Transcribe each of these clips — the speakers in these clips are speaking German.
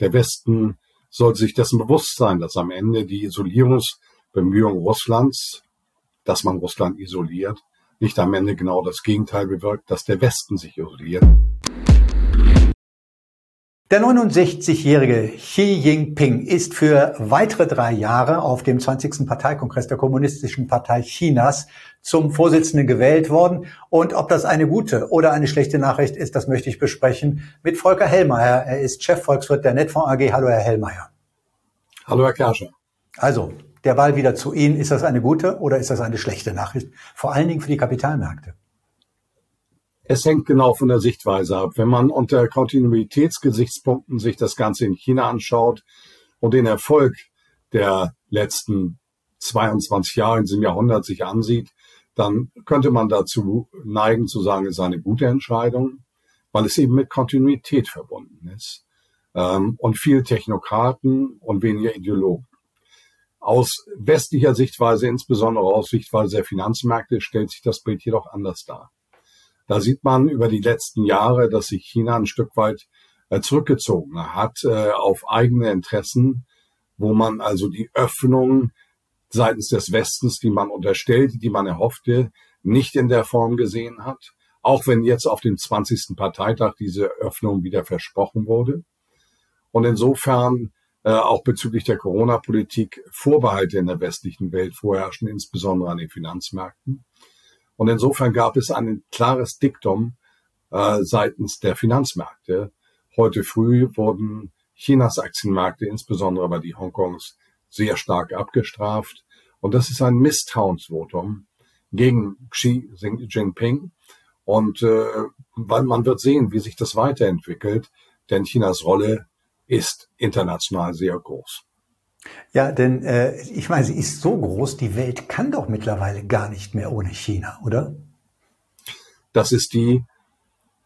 Der Westen soll sich dessen bewusst sein, dass am Ende die Isolierungsbemühungen Russlands, dass man Russland isoliert, nicht am Ende genau das Gegenteil bewirkt, dass der Westen sich isoliert. Der 69-jährige Xi Jinping ist für weitere drei Jahre auf dem 20. Parteikongress der Kommunistischen Partei Chinas zum Vorsitzenden gewählt worden. Und ob das eine gute oder eine schlechte Nachricht ist, das möchte ich besprechen mit Volker Hellmeier. Er ist Chefvolkswirt der Netfonds AG. Hallo, Herr Hellmeier. Hallo, Herr Kerscher. Also, der Ball wieder zu Ihnen. Ist das eine gute oder ist das eine schlechte Nachricht? Vor allen Dingen für die Kapitalmärkte. Es hängt genau von der Sichtweise ab. Wenn man unter Kontinuitätsgesichtspunkten sich das Ganze in China anschaut und den Erfolg der letzten 22 Jahre in diesem Jahrhundert sich ansieht, dann könnte man dazu neigen zu sagen, es ist eine gute Entscheidung, weil es eben mit Kontinuität verbunden ist ähm, und viel Technokraten und weniger Ideologen. Aus westlicher Sichtweise, insbesondere aus Sichtweise der Finanzmärkte, stellt sich das Bild jedoch anders dar. Da sieht man über die letzten Jahre, dass sich China ein Stück weit äh, zurückgezogen hat äh, auf eigene Interessen, wo man also die Öffnung seitens des Westens, die man unterstellte, die man erhoffte, nicht in der Form gesehen hat. Auch wenn jetzt auf dem 20. Parteitag diese Öffnung wieder versprochen wurde. Und insofern äh, auch bezüglich der Corona-Politik Vorbehalte in der westlichen Welt vorherrschen, insbesondere an den Finanzmärkten. Und insofern gab es ein klares Diktum äh, seitens der Finanzmärkte. Heute früh wurden Chinas Aktienmärkte, insbesondere aber die Hongkongs, sehr stark abgestraft. Und das ist ein Misstrauensvotum gegen Xi Jinping. Und äh, weil man wird sehen, wie sich das weiterentwickelt, denn Chinas Rolle ist international sehr groß. Ja, denn äh, ich meine, sie ist so groß, die Welt kann doch mittlerweile gar nicht mehr ohne China, oder? Das ist die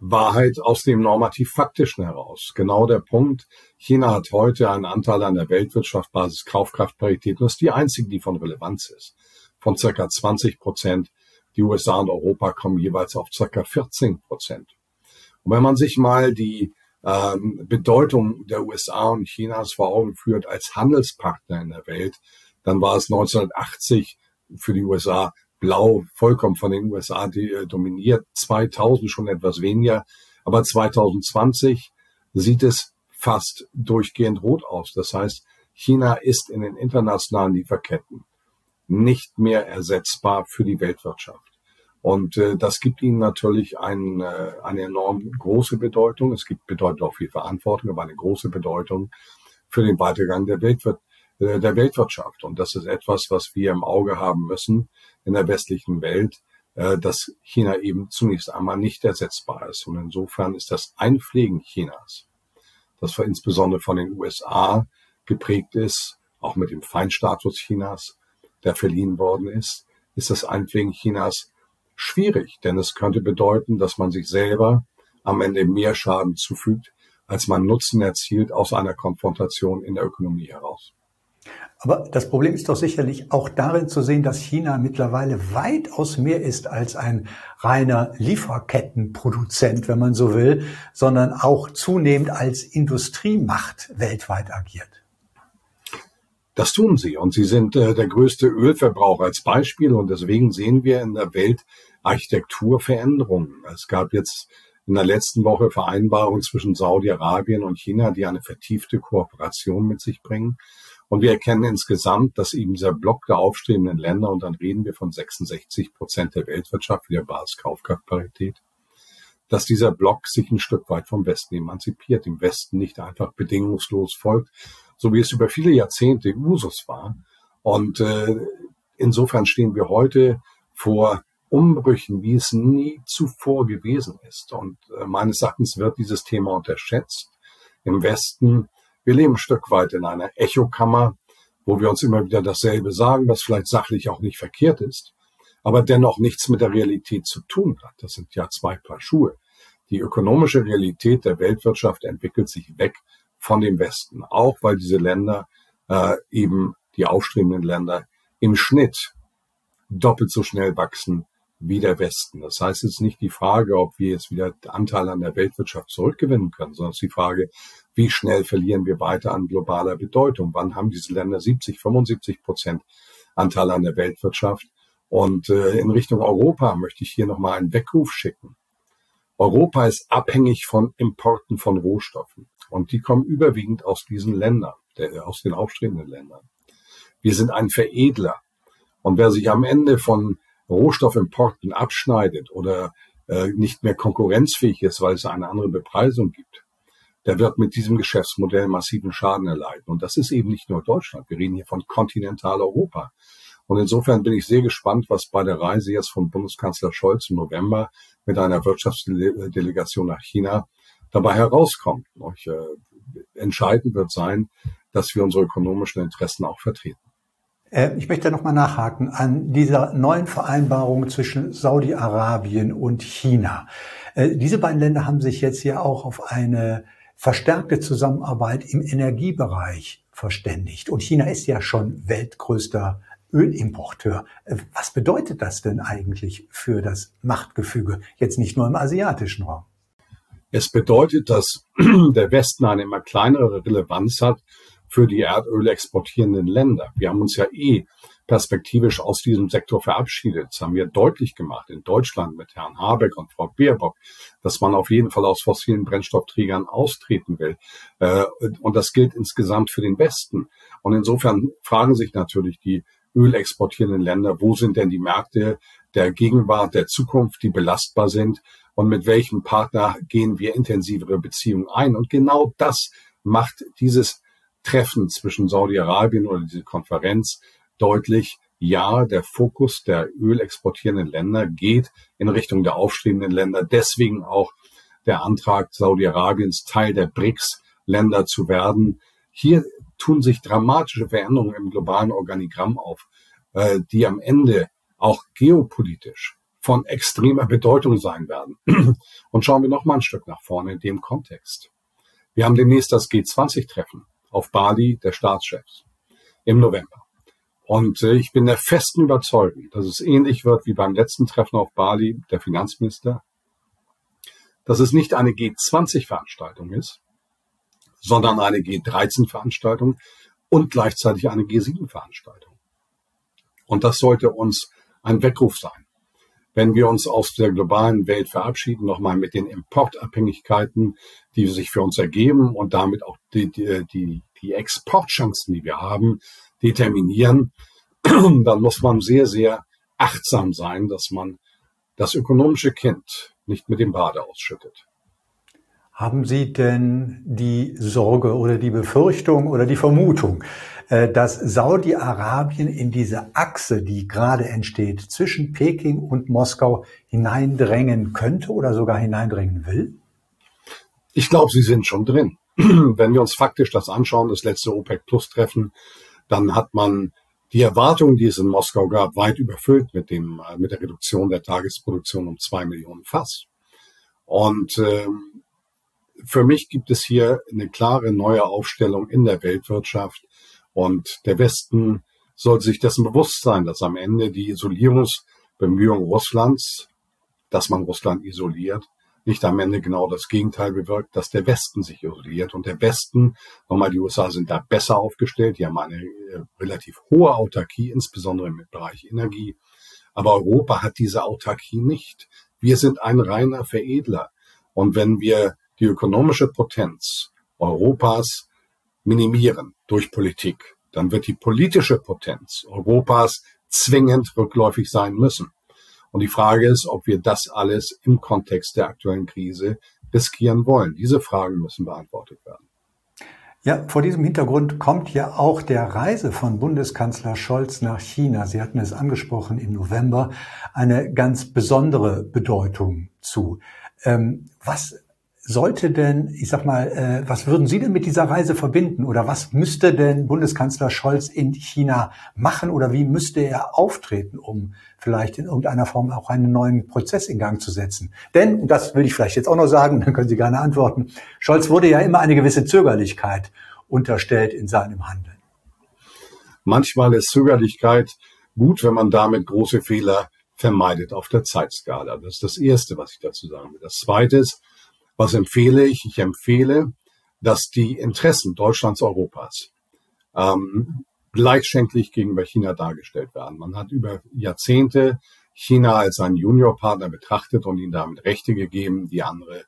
Wahrheit aus dem normativ-faktischen heraus. Genau der Punkt. China hat heute einen Anteil an der Weltwirtschaft Basis Kaufkraftparität. Und das ist die einzige, die von Relevanz ist. Von circa 20 Prozent. Die USA und Europa kommen jeweils auf circa 14 Prozent. Und wenn man sich mal die ähm, Bedeutung der USA und Chinas vor Augen führt als Handelspartner in der Welt, dann war es 1980 für die USA blau vollkommen von den USA äh, dominiert, 2000 schon etwas weniger, aber 2020 sieht es fast durchgehend rot aus. Das heißt, China ist in den internationalen Lieferketten nicht mehr ersetzbar für die Weltwirtschaft. Und äh, das gibt ihnen natürlich ein, äh, eine enorm große Bedeutung. Es gibt bedeutet auch viel Verantwortung, aber eine große Bedeutung für den Weitergang der, Weltwir äh, der Weltwirtschaft. Und das ist etwas, was wir im Auge haben müssen in der westlichen Welt, äh, dass China eben zunächst einmal nicht ersetzbar ist. Und insofern ist das Einpflegen Chinas, das für insbesondere von den USA geprägt ist, auch mit dem Feindstatus Chinas, der verliehen worden ist, ist das Einpflegen Chinas schwierig, denn es könnte bedeuten, dass man sich selber am Ende mehr Schaden zufügt, als man Nutzen erzielt aus einer Konfrontation in der Ökonomie heraus. Aber das Problem ist doch sicherlich auch darin zu sehen, dass China mittlerweile weitaus mehr ist als ein reiner Lieferkettenproduzent, wenn man so will, sondern auch zunehmend als Industriemacht weltweit agiert. Das tun sie und sie sind äh, der größte Ölverbraucher als Beispiel und deswegen sehen wir in der Welt Architekturveränderungen. Es gab jetzt in der letzten Woche Vereinbarungen zwischen Saudi-Arabien und China, die eine vertiefte Kooperation mit sich bringen. Und wir erkennen insgesamt, dass eben dieser Block der aufstrebenden Länder, und dann reden wir von 66 Prozent der Weltwirtschaft, wie der Basiskaufkraftparität, dass dieser Block sich ein Stück weit vom Westen emanzipiert, dem Westen nicht einfach bedingungslos folgt, so wie es über viele Jahrzehnte Usus war. Und äh, insofern stehen wir heute vor Umbrüchen, wie es nie zuvor gewesen ist. Und äh, meines Erachtens wird dieses Thema unterschätzt. Im Westen, wir leben ein Stück weit in einer Echokammer, wo wir uns immer wieder dasselbe sagen, was vielleicht sachlich auch nicht verkehrt ist, aber dennoch nichts mit der Realität zu tun hat. Das sind ja zwei Paar Schuhe. Die ökonomische Realität der Weltwirtschaft entwickelt sich weg von dem Westen, auch weil diese Länder äh, eben die aufstrebenden Länder im Schnitt doppelt so schnell wachsen wie der Westen. Das heißt, es ist nicht die Frage, ob wir jetzt wieder Anteil an der Weltwirtschaft zurückgewinnen können, sondern es ist die Frage, wie schnell verlieren wir weiter an globaler Bedeutung? Wann haben diese Länder 70, 75 Prozent Anteil an der Weltwirtschaft? Und äh, in Richtung Europa möchte ich hier nochmal einen Weckruf schicken. Europa ist abhängig von Importen von Rohstoffen. Und die kommen überwiegend aus diesen Ländern, der, aus den aufstrebenden Ländern. Wir sind ein Veredler. Und wer sich am Ende von Rohstoffimporten abschneidet oder äh, nicht mehr konkurrenzfähig ist, weil es eine andere Bepreisung gibt, der wird mit diesem Geschäftsmodell massiven Schaden erleiden. Und das ist eben nicht nur Deutschland. Wir reden hier von Kontinentaleuropa. Und insofern bin ich sehr gespannt, was bei der Reise jetzt von Bundeskanzler Scholz im November mit einer Wirtschaftsdelegation nach China dabei herauskommt. Und, äh, entscheidend wird sein, dass wir unsere ökonomischen Interessen auch vertreten. Äh, ich möchte noch mal nachhaken an dieser neuen Vereinbarung zwischen Saudi-Arabien und China. Äh, diese beiden Länder haben sich jetzt ja auch auf eine verstärkte Zusammenarbeit im Energiebereich verständigt. Und China ist ja schon weltgrößter Ölimporteur. Äh, was bedeutet das denn eigentlich für das Machtgefüge, jetzt nicht nur im asiatischen Raum? Es bedeutet, dass der Westen eine immer kleinere Relevanz hat für die Erdöl exportierenden Länder. Wir haben uns ja eh perspektivisch aus diesem Sektor verabschiedet. Das haben wir deutlich gemacht in Deutschland mit Herrn Habeck und Frau Baerbock, dass man auf jeden Fall aus fossilen Brennstoffträgern austreten will. Äh, und das gilt insgesamt für den Westen. Und insofern fragen sich natürlich die ölexportierenden Länder, wo sind denn die Märkte der Gegenwart, der Zukunft, die belastbar sind und mit welchem Partner gehen wir intensivere Beziehungen ein. Und genau das macht dieses Treffen zwischen Saudi-Arabien oder diese Konferenz deutlich, ja, der Fokus der ölexportierenden Länder geht in Richtung der aufstrebenden Länder. Deswegen auch der Antrag Saudi-Arabiens, Teil der BRICS-Länder zu werden. Hier tun sich dramatische Veränderungen im globalen Organigramm auf, äh, die am Ende auch geopolitisch von extremer Bedeutung sein werden. Und schauen wir noch mal ein Stück nach vorne in dem Kontext. Wir haben demnächst das G20-Treffen auf Bali der Staatschefs im November. Und äh, ich bin der festen Überzeugung, dass es ähnlich wird wie beim letzten Treffen auf Bali der Finanzminister, dass es nicht eine G20-Veranstaltung ist, sondern eine G13-Veranstaltung und gleichzeitig eine G7-Veranstaltung. Und das sollte uns ein Weckruf sein. Wenn wir uns aus der globalen Welt verabschieden, nochmal mit den Importabhängigkeiten, die sich für uns ergeben und damit auch die, die, die, die Exportchancen, die wir haben, determinieren, dann muss man sehr, sehr achtsam sein, dass man das ökonomische Kind nicht mit dem Bade ausschüttet. Haben Sie denn die Sorge oder die Befürchtung oder die Vermutung, äh, dass Saudi-Arabien in diese Achse, die gerade entsteht, zwischen Peking und Moskau hineindrängen könnte oder sogar hineindrängen will? Ich glaube, sie sind schon drin. Wenn wir uns faktisch das anschauen, das letzte OPEC-Plus-Treffen, dann hat man die Erwartungen, die es in Moskau gab, weit überfüllt mit dem äh, mit der Reduktion der Tagesproduktion um zwei Millionen Fass. Und ähm, für mich gibt es hier eine klare neue Aufstellung in der Weltwirtschaft und der Westen soll sich dessen bewusst sein, dass am Ende die Isolierungsbemühungen Russlands, dass man Russland isoliert, nicht am Ende genau das Gegenteil bewirkt, dass der Westen sich isoliert. Und der Westen, nochmal, die USA sind da besser aufgestellt, die haben eine äh, relativ hohe Autarkie, insbesondere im Bereich Energie. Aber Europa hat diese Autarkie nicht. Wir sind ein reiner Veredler. Und wenn wir die ökonomische Potenz Europas minimieren durch Politik, dann wird die politische Potenz Europas zwingend rückläufig sein müssen. Und die Frage ist, ob wir das alles im Kontext der aktuellen Krise riskieren wollen. Diese Fragen müssen beantwortet werden. Ja, vor diesem Hintergrund kommt ja auch der Reise von Bundeskanzler Scholz nach China, Sie hatten es angesprochen, im November, eine ganz besondere Bedeutung zu. Ähm, was sollte denn, ich sag mal, äh, was würden Sie denn mit dieser Reise verbinden oder was müsste denn Bundeskanzler Scholz in China machen oder wie müsste er auftreten, um vielleicht in irgendeiner Form auch einen neuen Prozess in Gang zu setzen? Denn, und das will ich vielleicht jetzt auch noch sagen, dann können Sie gerne antworten, Scholz wurde ja immer eine gewisse Zögerlichkeit unterstellt in seinem Handeln. Manchmal ist Zögerlichkeit gut, wenn man damit große Fehler vermeidet auf der Zeitskala. Das ist das Erste, was ich dazu sagen will. Das Zweite ist, was empfehle ich? Ich empfehle, dass die Interessen Deutschlands, Europas ähm, gleichschenklich gegenüber China dargestellt werden. Man hat über Jahrzehnte China als einen Juniorpartner betrachtet und ihnen damit Rechte gegeben, die andere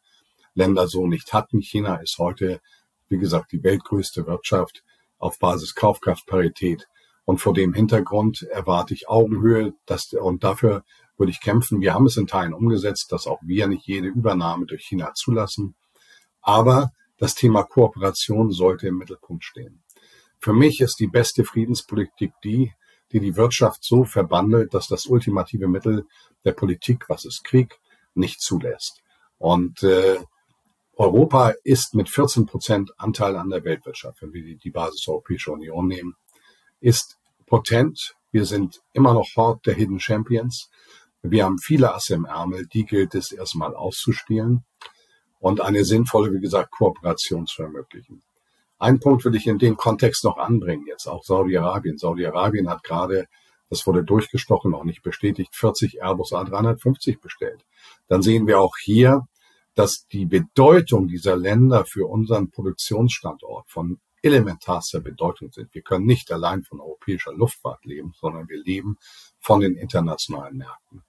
Länder so nicht hatten. China ist heute, wie gesagt, die weltgrößte Wirtschaft auf Basis Kaufkraftparität. Und vor dem Hintergrund erwarte ich Augenhöhe dass, und dafür würde ich kämpfen. Wir haben es in Teilen umgesetzt, dass auch wir nicht jede Übernahme durch China zulassen. Aber das Thema Kooperation sollte im Mittelpunkt stehen. Für mich ist die beste Friedenspolitik die, die die Wirtschaft so verbandelt, dass das ultimative Mittel der Politik, was ist Krieg, nicht zulässt. Und äh, Europa ist mit 14 Prozent Anteil an der Weltwirtschaft, wenn wir die, die Basis der Europäischen Union nehmen, ist potent. Wir sind immer noch Hort der Hidden Champions. Wir haben viele Asse im Ärmel, die gilt es erstmal auszuspielen und eine sinnvolle, wie gesagt, Kooperation zu ermöglichen. Ein Punkt will ich in dem Kontext noch anbringen, jetzt auch Saudi-Arabien. Saudi-Arabien hat gerade, das wurde durchgestochen, noch nicht bestätigt, 40 Airbus A350 bestellt. Dann sehen wir auch hier, dass die Bedeutung dieser Länder für unseren Produktionsstandort von elementarster Bedeutung sind. Wir können nicht allein von europäischer Luftfahrt leben, sondern wir leben von den internationalen Märkten.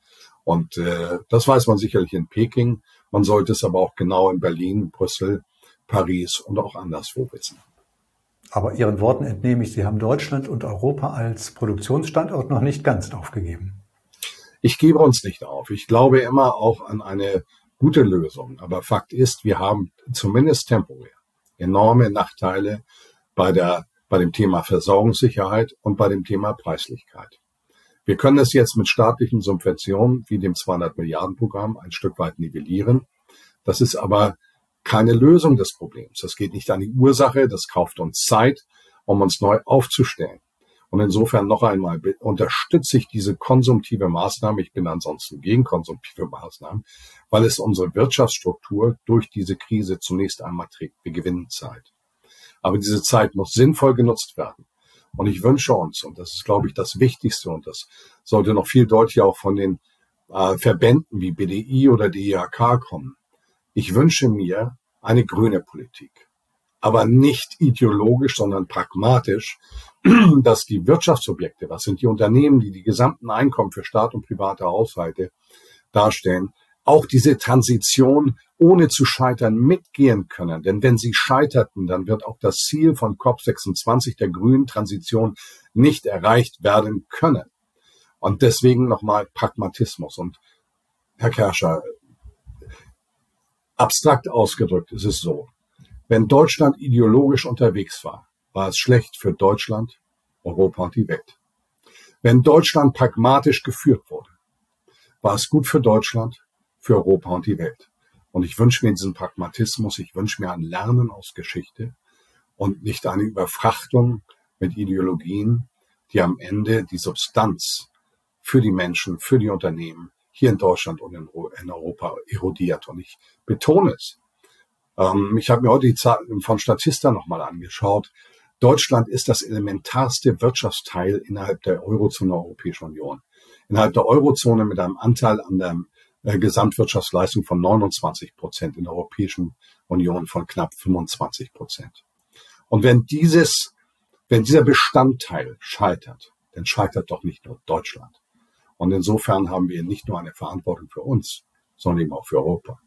Und äh, das weiß man sicherlich in Peking. Man sollte es aber auch genau in Berlin, Brüssel, Paris und auch anderswo wissen. Aber Ihren Worten entnehme ich, Sie haben Deutschland und Europa als Produktionsstandort noch nicht ganz aufgegeben. Ich gebe uns nicht auf. Ich glaube immer auch an eine gute Lösung. Aber Fakt ist, wir haben zumindest temporär enorme Nachteile bei der, bei dem Thema Versorgungssicherheit und bei dem Thema Preislichkeit. Wir können es jetzt mit staatlichen Subventionen wie dem 200 Milliarden Programm ein Stück weit nivellieren. Das ist aber keine Lösung des Problems. Das geht nicht an die Ursache. Das kauft uns Zeit, um uns neu aufzustellen. Und insofern noch einmal unterstütze ich diese konsumtive Maßnahme. Ich bin ansonsten gegen konsumtive Maßnahmen, weil es unsere Wirtschaftsstruktur durch diese Krise zunächst einmal trägt. Wir gewinnen Zeit. Aber diese Zeit muss sinnvoll genutzt werden. Und ich wünsche uns, und das ist, glaube ich, das Wichtigste, und das sollte noch viel deutlicher auch von den äh, Verbänden wie BDI oder DIHK kommen. Ich wünsche mir eine grüne Politik, aber nicht ideologisch, sondern pragmatisch, dass die Wirtschaftsobjekte, was sind die Unternehmen, die die gesamten Einkommen für Staat und private Haushalte darstellen, auch diese Transition ohne zu scheitern mitgehen können. Denn wenn sie scheiterten, dann wird auch das Ziel von COP26 der grünen Transition nicht erreicht werden können. Und deswegen nochmal Pragmatismus. Und Herr Kerscher, abstrakt ausgedrückt ist es so, wenn Deutschland ideologisch unterwegs war, war es schlecht für Deutschland, Europa und die Welt. Wenn Deutschland pragmatisch geführt wurde, war es gut für Deutschland, für Europa und die Welt. Und ich wünsche mir diesen Pragmatismus, ich wünsche mir ein Lernen aus Geschichte und nicht eine Überfrachtung mit Ideologien, die am Ende die Substanz für die Menschen, für die Unternehmen hier in Deutschland und in, Europa erodiert. Und ich betone es. Ähm, ich habe mir heute die Zahlen von Statista nochmal angeschaut. Deutschland ist das elementarste Wirtschaftsteil innerhalb der Eurozone Europäischen Union. Innerhalb der Eurozone mit einem Anteil an der Gesamtwirtschaftsleistung von 29 Prozent, in der Europäischen Union von knapp 25 Prozent. Und wenn dieses, wenn dieser Bestandteil scheitert, dann scheitert doch nicht nur Deutschland. Und insofern haben wir nicht nur eine Verantwortung für uns, sondern eben auch für Europa.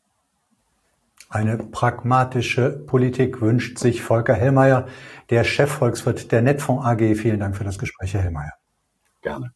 Eine pragmatische Politik wünscht sich Volker Hellmeier, der Chefvolkswirt der Netfonds AG. Vielen Dank für das Gespräch, Herr Hellmeier. Gerne.